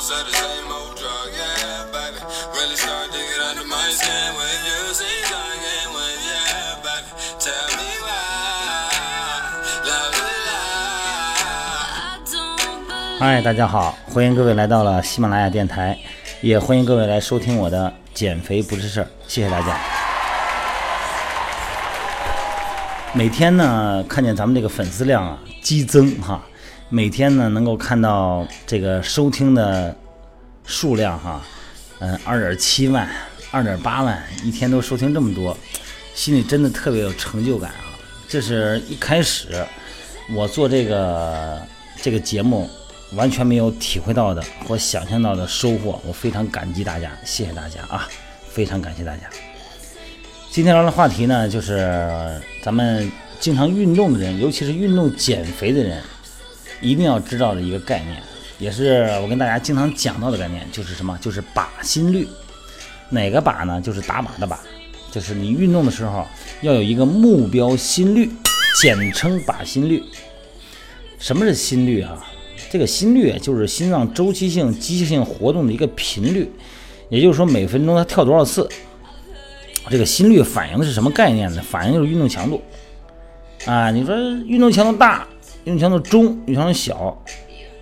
dose of the same old drug, yeah, baby. Really start to get under my skin when you see something when, yeah, baby. Tell me why, love is lie. 嗨，大家好，欢迎各位来到了喜马拉雅电台，也欢迎各位来收听我的减肥不是事儿，谢谢大家。每天呢，看见咱们这个粉丝量啊激增哈，每天呢能够看到这个收听的数量哈，嗯，二点七万、二点八万，一天都收听这么多，心里真的特别有成就感啊！这是一开始我做这个这个节目完全没有体会到的或想象到的收获，我非常感激大家，谢谢大家啊，非常感谢大家。今天聊的话题呢，就是咱们经常运动的人，尤其是运动减肥的人，一定要知道的一个概念，也是我跟大家经常讲到的概念，就是什么？就是靶心率。哪个靶呢？就是打靶的靶，就是你运动的时候要有一个目标心率，简称靶心率。什么是心率啊？这个心率就是心脏周期性机械性活动的一个频率，也就是说每分钟它跳多少次。这个心率反映的是什么概念呢？反映就是运动强度啊。你说运动强度大、运动强度中、运动强度小，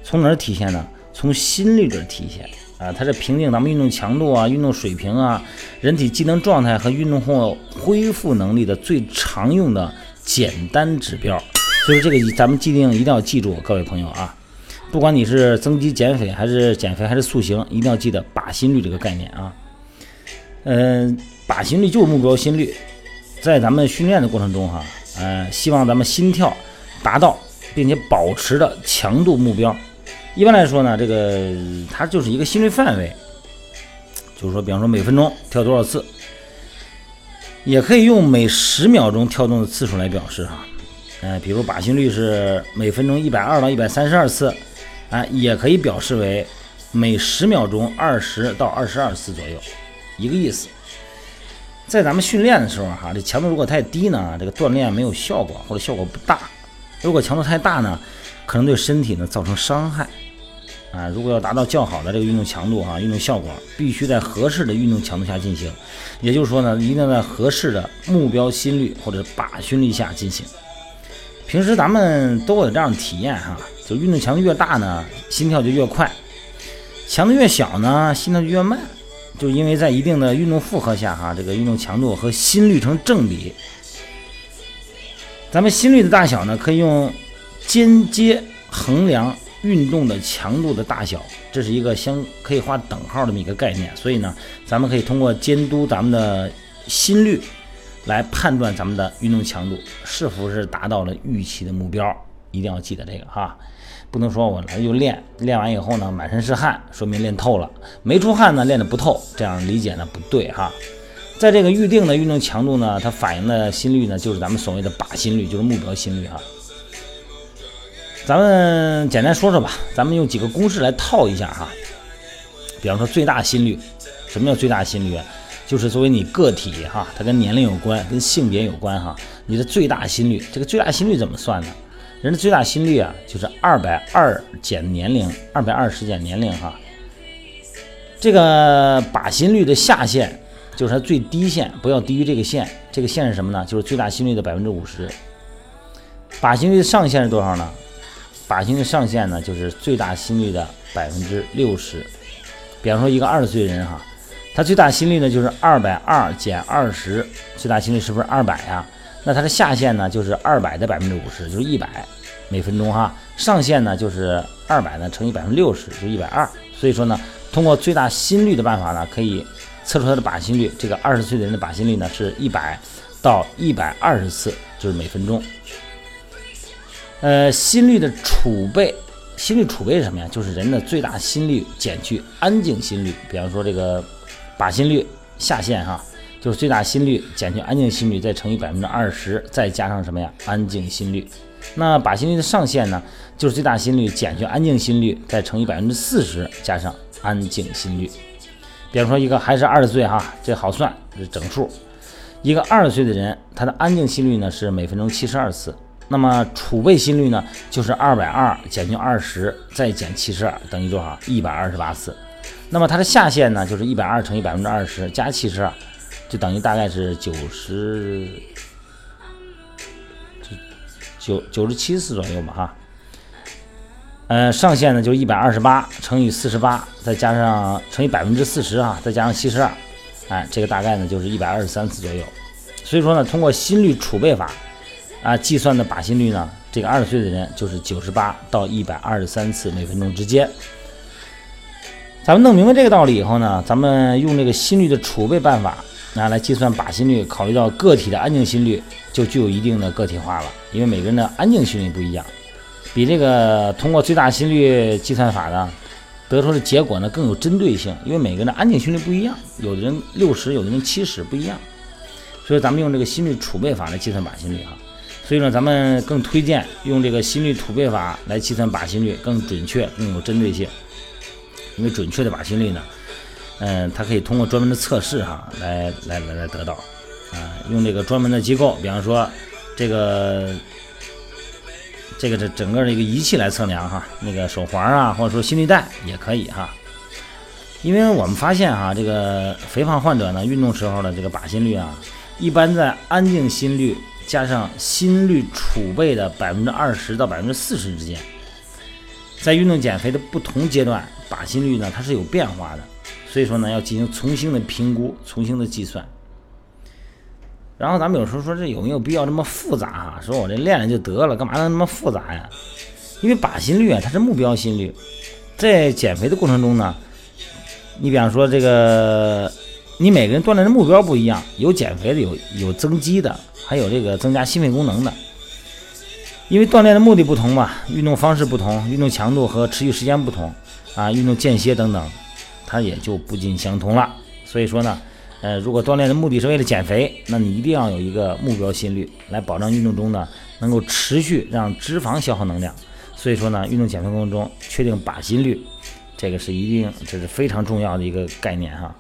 从哪儿体现呢？从心率这儿体现啊。它是评定咱们运动强度啊、运动水平啊、人体机能状态和运动后恢复能力的最常用的简单指标。所以这个咱们既定一定要记住，各位朋友啊，不管你是增肌减肥还是减肥还是塑形，一定要记得靶心率这个概念啊。嗯。靶心率就是目标心率，在咱们训练的过程中，哈，呃，希望咱们心跳达到并且保持的强度目标。一般来说呢，这个它就是一个心率范围，就是说，比方说每分钟跳多少次，也可以用每十秒钟跳动的次数来表示，哈，呃，比如靶心率是每分钟一百二到一百三十二次，啊，也可以表示为每十秒钟二十到二十二次左右，一个意思。在咱们训练的时候，哈，这强度如果太低呢，这个锻炼没有效果或者效果不大；如果强度太大呢，可能对身体呢造成伤害。啊，如果要达到较好的这个运动强度，啊，运动效果必须在合适的运动强度下进行。也就是说呢，一定在合适的目标心率或者靶心率下进行。平时咱们都有这样的体验，哈，就运动强度越大呢，心跳就越快；强度越小呢，心跳就越慢。就因为在一定的运动负荷下，哈，这个运动强度和心率成正比。咱们心率的大小呢，可以用间接衡量运动的强度的大小，这是一个相可以画等号这么一个概念。所以呢，咱们可以通过监督咱们的心率，来判断咱们的运动强度是否是达到了预期的目标。一定要记得这个哈。不能说我来就练，练完以后呢满身是汗，说明练透了；没出汗呢练得不透，这样理解呢不对哈。在这个预定的运动强度呢，它反映的心率呢就是咱们所谓的靶心率，就是目标心率哈。咱们简单说说吧，咱们用几个公式来套一下哈。比方说最大心率，什么叫最大心率？就是作为你个体哈，它跟年龄有关，跟性别有关哈。你的最大心率，这个最大心率怎么算呢？人的最大心率啊，就是二百二减年龄，二百二十减年龄哈。这个靶心率的下限就是它最低线，不要低于这个线。这个线是什么呢？就是最大心率的百分之五十。靶心率的上限是多少呢？靶心率上限呢，就是最大心率的百分之六十。比方说一个二十岁人哈，他最大心率呢就是二百二减二十，最大心率是不是二百呀？那它的下限呢，就是二百的百分之五十，就是一百每分钟哈。上限呢，就是二百呢乘以百分之六十，就一百二。所以说呢，通过最大心率的办法呢，可以测出它的靶心率。这个二十岁的人的靶心率呢，是一百到一百二十次，就是每分钟。呃，心率的储备，心率储备是什么呀？就是人的最大心率减去安静心率。比方说这个靶心率下限哈。就是最大心率减去安静心率，再乘以百分之二十，再加上什么呀？安静心率。那靶心率的上限呢？就是最大心率减去安静心率，再乘以百分之四十，加上安静心率。比方说一个还是二十岁哈，这好算，是整数。一个二十岁的人，他的安静心率呢是每分钟七十二次，那么储备心率呢，就是二百二减去二十，再减七十二，等于多少？一百二十八次。那么它的下限呢，就是一百二乘以百分之二十加七十二，就等于大概是九十，九九十七次左右吧，哈。呃，上限呢就是一百二十八乘以四十八，再加上乘以百分之四十啊，再加上七十二，哎，这个大概呢就是一百二十三次左右。所以说呢，通过心率储备法啊计算的靶心率呢，这个二十岁的人就是九十八到一百二十三次每分钟之间。咱们弄明白这个道理以后呢，咱们用这个心率的储备办法啊来计算靶心率，考虑到个体的安静心率，就具有一定的个体化了，因为每个人的安静心率不一样。比这个通过最大心率计算法呢，得出的结果呢更有针对性，因为每个人的安静心率不一样，有的人六十，有的人七十，不一样。所以咱们用这个心率储备法来计算靶心率啊。所以呢，咱们更推荐用这个心率储备法来计算靶心率，更准确、更有针对性。因为准确的靶心率呢，嗯，它可以通过专门的测试哈，来来来来得到啊，用这个专门的机构，比方说这个。这个是整个这个仪器来测量哈，那个手环啊，或者说心率带也可以哈。因为我们发现哈，这个肥胖患者呢，运动时候的这个靶心率啊，一般在安静心率加上心率储备的百分之二十到百分之四十之间。在运动减肥的不同阶段，靶心率呢它是有变化的，所以说呢要进行重新的评估，重新的计算。然后咱们有时候说这有没有必要这么复杂啊？说我这练练就得了，干嘛要那么复杂呀？因为靶心率啊，它是目标心率，在减肥的过程中呢，你比方说这个，你每个人锻炼的目标不一样，有减肥的，有有增肌的，还有这个增加心肺功能的。因为锻炼的目的不同嘛，运动方式不同，运动强度和持续时间不同啊，运动间歇等等，它也就不尽相同了。所以说呢。呃，如果锻炼的目的是为了减肥，那你一定要有一个目标心率，来保障运动中呢能够持续让脂肪消耗能量。所以说呢，运动减肥过程中确定靶心率，这个是一定，这是非常重要的一个概念哈。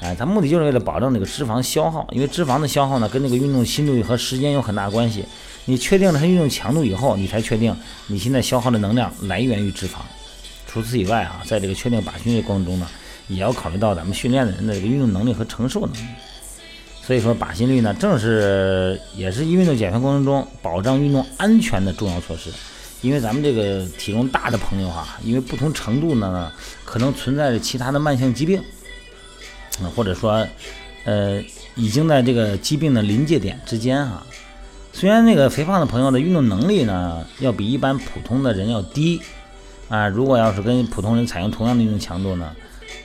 哎，它目的就是为了保证这个脂肪消耗，因为脂肪的消耗呢跟那个运动心率和时间有很大关系。你确定了它运动强度以后，你才确定你现在消耗的能量来源于脂肪。除此以外啊，在这个确定靶心率过程中呢。也要考虑到咱们训练的人的这个运动能力和承受能力，所以说靶心率呢，正是也是运动减肥过程中保障运动安全的重要措施。因为咱们这个体重大的朋友哈，因为不同程度呢，可能存在着其他的慢性疾病，或者说，呃，已经在这个疾病的临界点之间哈。虽然那个肥胖的朋友的运动能力呢，要比一般普通的人要低啊，如果要是跟普通人采用同样的运动强度呢？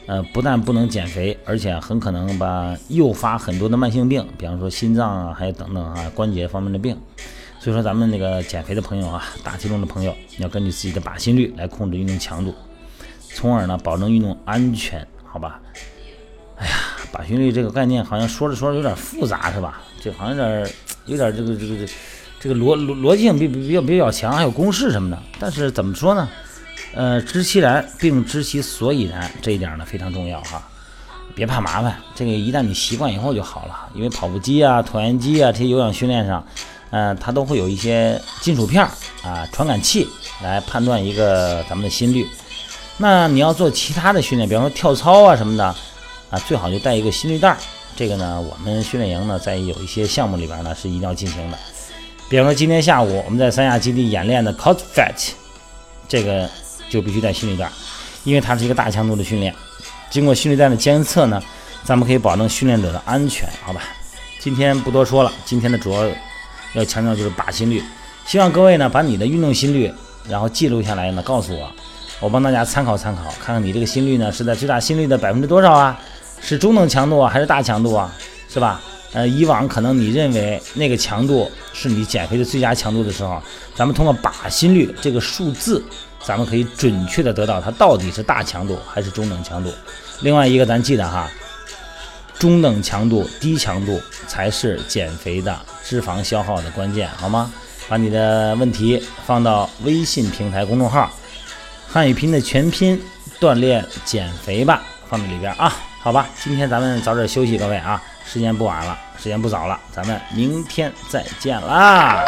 呃，不但不能减肥，而且很可能把诱发很多的慢性病，比方说心脏啊，还有等等啊关节方面的病。所以说，咱们那个减肥的朋友啊，大体重的朋友，要根据自己的靶心率来控制运动强度，从而呢保证运动安全，好吧？哎呀，靶心率这个概念好像说着说着有点复杂，是吧？这好像有点有点这个这个这这个逻逻逻辑性比比较比较强，还有公式什么的。但是怎么说呢？呃，知其然并知其所以然，这一点呢非常重要哈。别怕麻烦，这个一旦你习惯以后就好了。因为跑步机啊、椭圆机啊这些有氧训练上，呃，它都会有一些金属片儿啊、传感器来判断一个咱们的心率。那你要做其他的训练，比方说跳操啊什么的啊，最好就带一个心率带。这个呢，我们训练营呢在有一些项目里边呢是一定要进行的。比方说今天下午我们在三亚基地演练的 c o t Fat，这个。就必须带心率带，因为它是一个大强度的训练。经过心率带的监测呢，咱们可以保证训练者的安全，好吧？今天不多说了，今天的主要要强调就是靶心率。希望各位呢把你的运动心率，然后记录下来呢，告诉我，我帮大家参考参考，看看你这个心率呢是在最大心率的百分之多少啊？是中等强度啊，还是大强度啊？是吧？呃，以往可能你认为那个强度是你减肥的最佳强度的时候，咱们通过靶心率这个数字。咱们可以准确的得到它到底是大强度还是中等强度。另外一个，咱记得哈，中等强度、低强度才是减肥的脂肪消耗的关键，好吗？把你的问题放到微信平台公众号“汉语拼的全拼锻炼减肥吧”，放在里边啊。好吧，今天咱们早点休息，各位啊，时间不晚了，时间不早了，咱们明天再见啦。